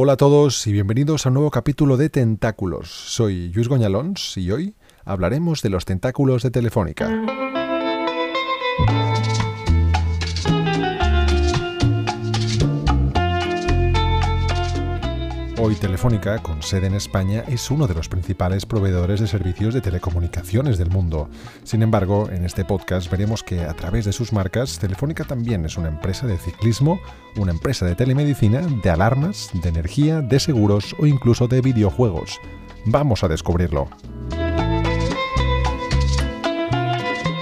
Hola a todos y bienvenidos a un nuevo capítulo de Tentáculos. Soy Luis Goñalons y hoy hablaremos de los tentáculos de Telefónica. Hoy Telefónica, con sede en España, es uno de los principales proveedores de servicios de telecomunicaciones del mundo. Sin embargo, en este podcast veremos que a través de sus marcas, Telefónica también es una empresa de ciclismo, una empresa de telemedicina, de alarmas, de energía, de seguros o incluso de videojuegos. Vamos a descubrirlo.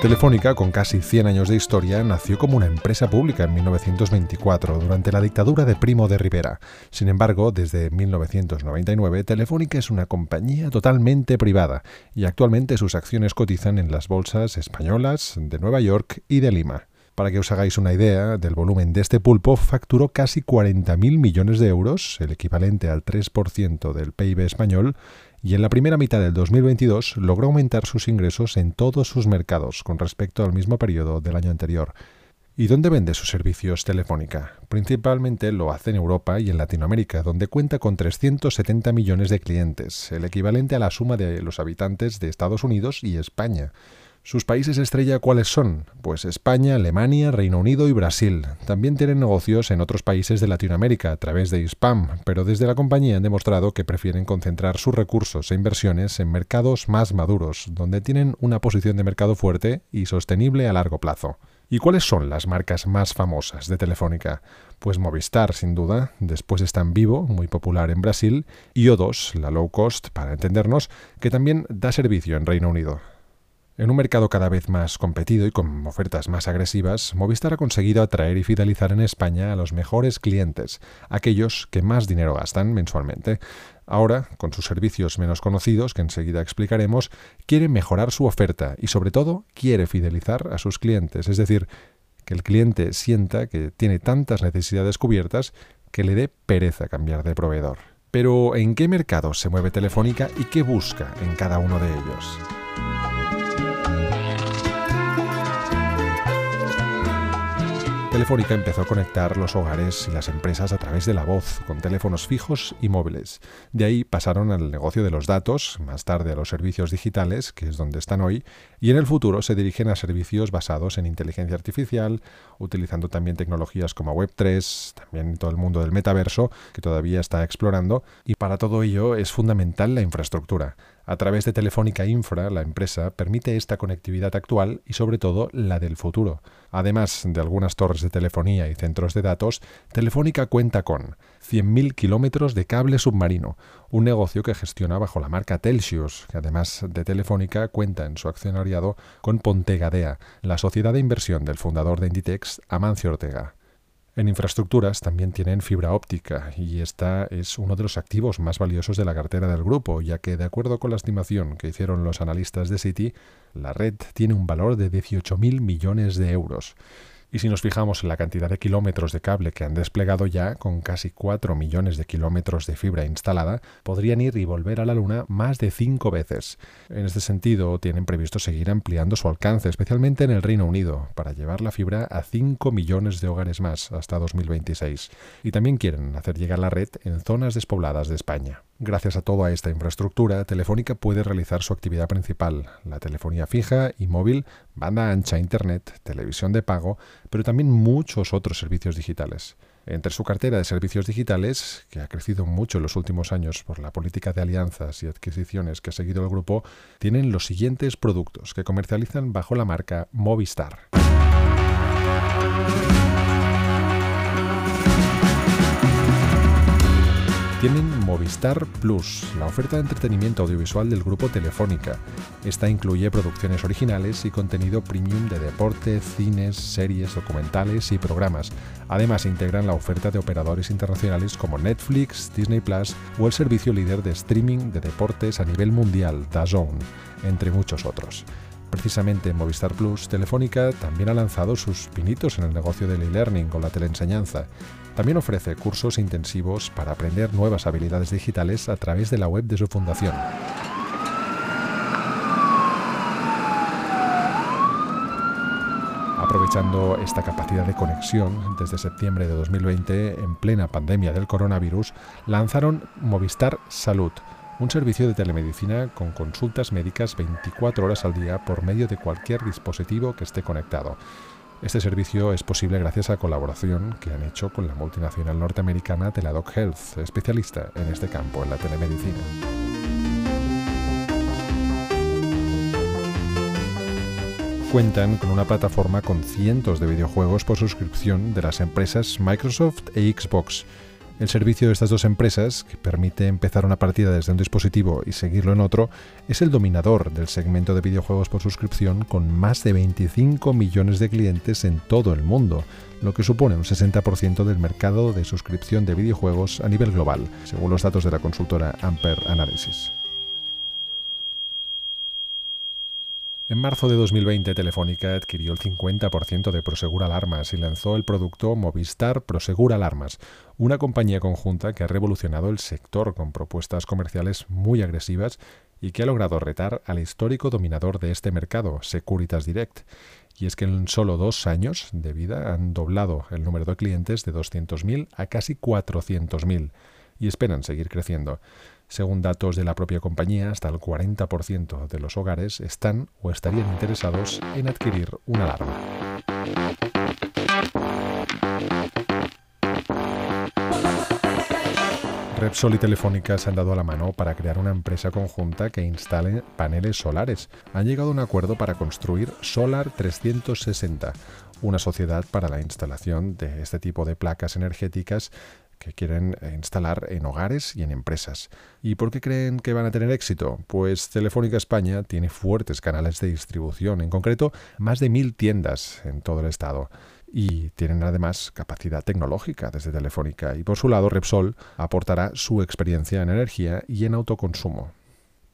Telefónica, con casi 100 años de historia, nació como una empresa pública en 1924, durante la dictadura de Primo de Rivera. Sin embargo, desde 1999, Telefónica es una compañía totalmente privada y actualmente sus acciones cotizan en las bolsas españolas de Nueva York y de Lima. Para que os hagáis una idea del volumen de este pulpo, facturó casi 40.000 millones de euros, el equivalente al 3% del PIB español, y en la primera mitad del 2022 logró aumentar sus ingresos en todos sus mercados con respecto al mismo periodo del año anterior. ¿Y dónde vende sus servicios Telefónica? Principalmente lo hace en Europa y en Latinoamérica, donde cuenta con 370 millones de clientes, el equivalente a la suma de los habitantes de Estados Unidos y España. ¿Sus países estrella cuáles son? Pues España, Alemania, Reino Unido y Brasil. También tienen negocios en otros países de Latinoamérica a través de ISPAM, pero desde la compañía han demostrado que prefieren concentrar sus recursos e inversiones en mercados más maduros, donde tienen una posición de mercado fuerte y sostenible a largo plazo. ¿Y cuáles son las marcas más famosas de Telefónica? Pues Movistar, sin duda, después están Vivo, muy popular en Brasil, y O2, la low cost, para entendernos, que también da servicio en Reino Unido. En un mercado cada vez más competido y con ofertas más agresivas, Movistar ha conseguido atraer y fidelizar en España a los mejores clientes, aquellos que más dinero gastan mensualmente. Ahora, con sus servicios menos conocidos, que enseguida explicaremos, quiere mejorar su oferta y sobre todo quiere fidelizar a sus clientes, es decir, que el cliente sienta que tiene tantas necesidades cubiertas que le dé pereza cambiar de proveedor. Pero, ¿en qué mercado se mueve Telefónica y qué busca en cada uno de ellos? Telefónica empezó a conectar los hogares y las empresas a través de la voz, con teléfonos fijos y móviles. De ahí pasaron al negocio de los datos, más tarde a los servicios digitales, que es donde están hoy, y en el futuro se dirigen a servicios basados en inteligencia artificial, utilizando también tecnologías como Web3, también todo el mundo del metaverso, que todavía está explorando, y para todo ello es fundamental la infraestructura. A través de Telefónica Infra, la empresa permite esta conectividad actual y sobre todo la del futuro. Además de algunas torres de telefonía y centros de datos, Telefónica cuenta con 100.000 kilómetros de cable submarino, un negocio que gestiona bajo la marca Telsius, que además de Telefónica cuenta en su accionariado con Pontegadea, la sociedad de inversión del fundador de Inditex, Amancio Ortega. En infraestructuras también tienen fibra óptica y esta es uno de los activos más valiosos de la cartera del grupo, ya que de acuerdo con la estimación que hicieron los analistas de Citi, la red tiene un valor de 18.000 millones de euros. Y si nos fijamos en la cantidad de kilómetros de cable que han desplegado ya, con casi 4 millones de kilómetros de fibra instalada, podrían ir y volver a la Luna más de 5 veces. En este sentido, tienen previsto seguir ampliando su alcance, especialmente en el Reino Unido, para llevar la fibra a 5 millones de hogares más hasta 2026. Y también quieren hacer llegar la red en zonas despobladas de España. Gracias a toda esta infraestructura, Telefónica puede realizar su actividad principal, la telefonía fija y móvil, banda ancha, internet, televisión de pago, pero también muchos otros servicios digitales. Entre su cartera de servicios digitales, que ha crecido mucho en los últimos años por la política de alianzas y adquisiciones que ha seguido el grupo, tienen los siguientes productos que comercializan bajo la marca Movistar. Tienen Movistar Plus, la oferta de entretenimiento audiovisual del grupo Telefónica. Esta incluye producciones originales y contenido premium de deporte, cines, series, documentales y programas. Además, integran la oferta de operadores internacionales como Netflix, Disney Plus o el servicio líder de streaming de deportes a nivel mundial, DAZN, entre muchos otros. Precisamente en Movistar Plus, Telefónica también ha lanzado sus pinitos en el negocio del e-learning con la teleenseñanza. También ofrece cursos intensivos para aprender nuevas habilidades digitales a través de la web de su fundación. Aprovechando esta capacidad de conexión, desde septiembre de 2020, en plena pandemia del coronavirus, lanzaron Movistar Salud, un servicio de telemedicina con consultas médicas 24 horas al día por medio de cualquier dispositivo que esté conectado. Este servicio es posible gracias a la colaboración que han hecho con la multinacional norteamericana Teladoc Health, especialista en este campo, en la telemedicina. Cuentan con una plataforma con cientos de videojuegos por suscripción de las empresas Microsoft e Xbox, el servicio de estas dos empresas, que permite empezar una partida desde un dispositivo y seguirlo en otro, es el dominador del segmento de videojuegos por suscripción con más de 25 millones de clientes en todo el mundo, lo que supone un 60% del mercado de suscripción de videojuegos a nivel global, según los datos de la consultora Amper Analysis. En marzo de 2020, Telefónica adquirió el 50% de Prosegur Alarmas y lanzó el producto Movistar Prosegur Alarmas, una compañía conjunta que ha revolucionado el sector con propuestas comerciales muy agresivas y que ha logrado retar al histórico dominador de este mercado, Securitas Direct. Y es que en solo dos años de vida han doblado el número de clientes de 200.000 a casi 400.000 y esperan seguir creciendo. Según datos de la propia compañía, hasta el 40% de los hogares están o estarían interesados en adquirir una alarma. Repsol y Telefónica se han dado la mano para crear una empresa conjunta que instale paneles solares. Han llegado a un acuerdo para construir Solar 360, una sociedad para la instalación de este tipo de placas energéticas que quieren eh, instalar en hogares y en empresas. ¿Y por qué creen que van a tener éxito? Pues Telefónica España tiene fuertes canales de distribución, en concreto más de mil tiendas en todo el estado. Y tienen además capacidad tecnológica desde Telefónica. Y por su lado, Repsol aportará su experiencia en energía y en autoconsumo.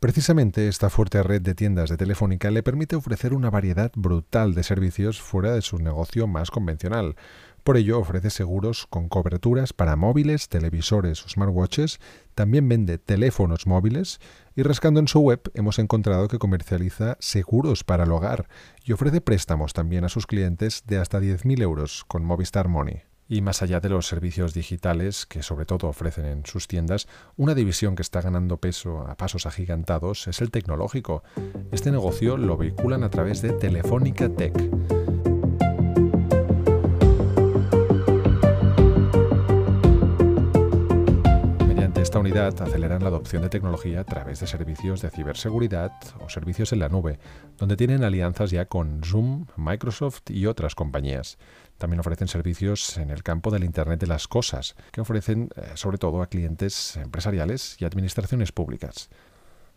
Precisamente esta fuerte red de tiendas de Telefónica le permite ofrecer una variedad brutal de servicios fuera de su negocio más convencional. Por ello ofrece seguros con coberturas para móviles, televisores o smartwatches, también vende teléfonos móviles y rascando en su web hemos encontrado que comercializa seguros para el hogar y ofrece préstamos también a sus clientes de hasta 10.000 euros con Movistar Money. Y más allá de los servicios digitales que sobre todo ofrecen en sus tiendas, una división que está ganando peso a pasos agigantados es el tecnológico. Este negocio lo vehiculan a través de Telefónica Tech esta unidad aceleran la adopción de tecnología a través de servicios de ciberseguridad o servicios en la nube, donde tienen alianzas ya con Zoom, Microsoft y otras compañías. También ofrecen servicios en el campo del Internet de las Cosas, que ofrecen eh, sobre todo a clientes empresariales y administraciones públicas.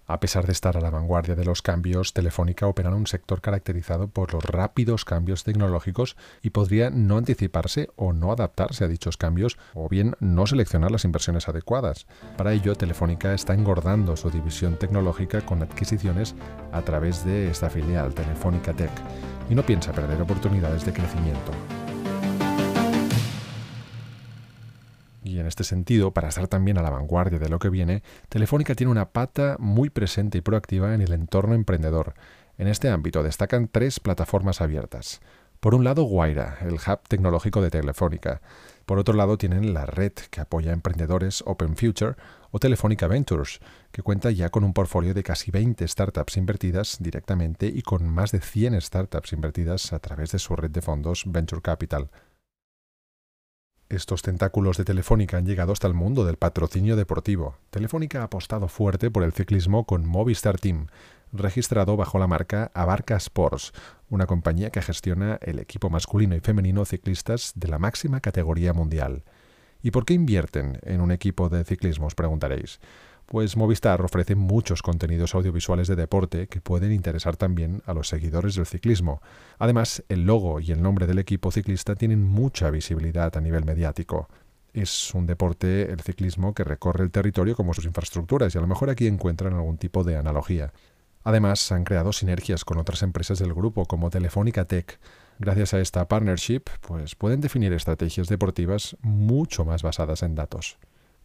A pesar de estar a la vanguardia de los cambios, Telefónica opera en un sector caracterizado por los rápidos cambios tecnológicos y podría no anticiparse o no adaptarse a dichos cambios o bien no seleccionar las inversiones adecuadas. Para ello, Telefónica está engordando su división tecnológica con adquisiciones a través de esta filial, Telefónica Tech, y no piensa perder oportunidades de crecimiento. Y en este sentido, para estar también a la vanguardia de lo que viene, Telefónica tiene una pata muy presente y proactiva en el entorno emprendedor. En este ámbito destacan tres plataformas abiertas. Por un lado, Guaira, el hub tecnológico de Telefónica. Por otro lado, tienen la red que apoya a emprendedores Open Future o Telefónica Ventures, que cuenta ya con un portfolio de casi 20 startups invertidas directamente y con más de 100 startups invertidas a través de su red de fondos Venture Capital. Estos tentáculos de Telefónica han llegado hasta el mundo del patrocinio deportivo. Telefónica ha apostado fuerte por el ciclismo con Movistar Team, registrado bajo la marca Abarca Sports, una compañía que gestiona el equipo masculino y femenino ciclistas de la máxima categoría mundial. ¿Y por qué invierten en un equipo de ciclismo? Os preguntaréis. Pues Movistar ofrece muchos contenidos audiovisuales de deporte que pueden interesar también a los seguidores del ciclismo. Además, el logo y el nombre del equipo ciclista tienen mucha visibilidad a nivel mediático. Es un deporte, el ciclismo, que recorre el territorio como sus infraestructuras y a lo mejor aquí encuentran algún tipo de analogía. Además, han creado sinergias con otras empresas del grupo como Telefónica Tech. Gracias a esta partnership, pues pueden definir estrategias deportivas mucho más basadas en datos.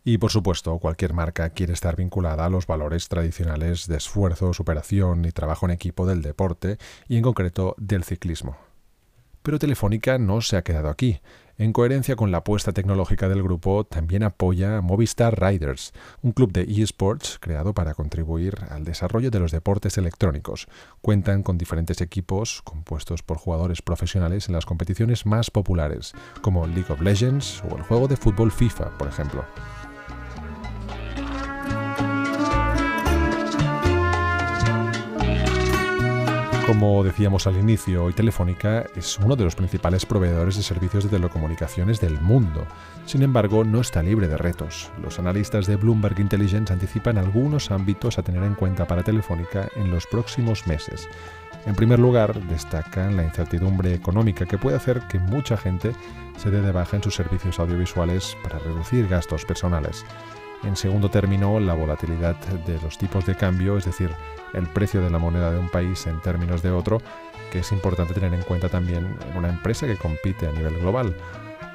Y por supuesto, cualquier marca quiere estar vinculada a los valores tradicionales de esfuerzo, superación y trabajo en equipo del deporte y en concreto del ciclismo. Pero Telefónica no se ha quedado aquí. En coherencia con la apuesta tecnológica del grupo, también apoya Movistar Riders, un club de eSports creado para contribuir al desarrollo de los deportes electrónicos. Cuentan con diferentes equipos compuestos por jugadores profesionales en las competiciones más populares, como League of Legends o el juego de fútbol FIFA, por ejemplo. Como decíamos al inicio, hoy Telefónica es uno de los principales proveedores de servicios de telecomunicaciones del mundo. Sin embargo, no está libre de retos. Los analistas de Bloomberg Intelligence anticipan algunos ámbitos a tener en cuenta para Telefónica en los próximos meses. En primer lugar, destacan la incertidumbre económica que puede hacer que mucha gente se dé de baja en sus servicios audiovisuales para reducir gastos personales. En segundo término, la volatilidad de los tipos de cambio, es decir, el precio de la moneda de un país en términos de otro, que es importante tener en cuenta también en una empresa que compite a nivel global.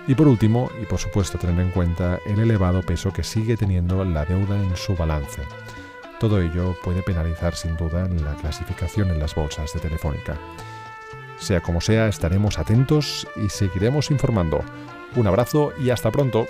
Y por último, y por supuesto tener en cuenta el elevado peso que sigue teniendo la deuda en su balance. Todo ello puede penalizar sin duda la clasificación en las bolsas de Telefónica. Sea como sea, estaremos atentos y seguiremos informando. Un abrazo y hasta pronto.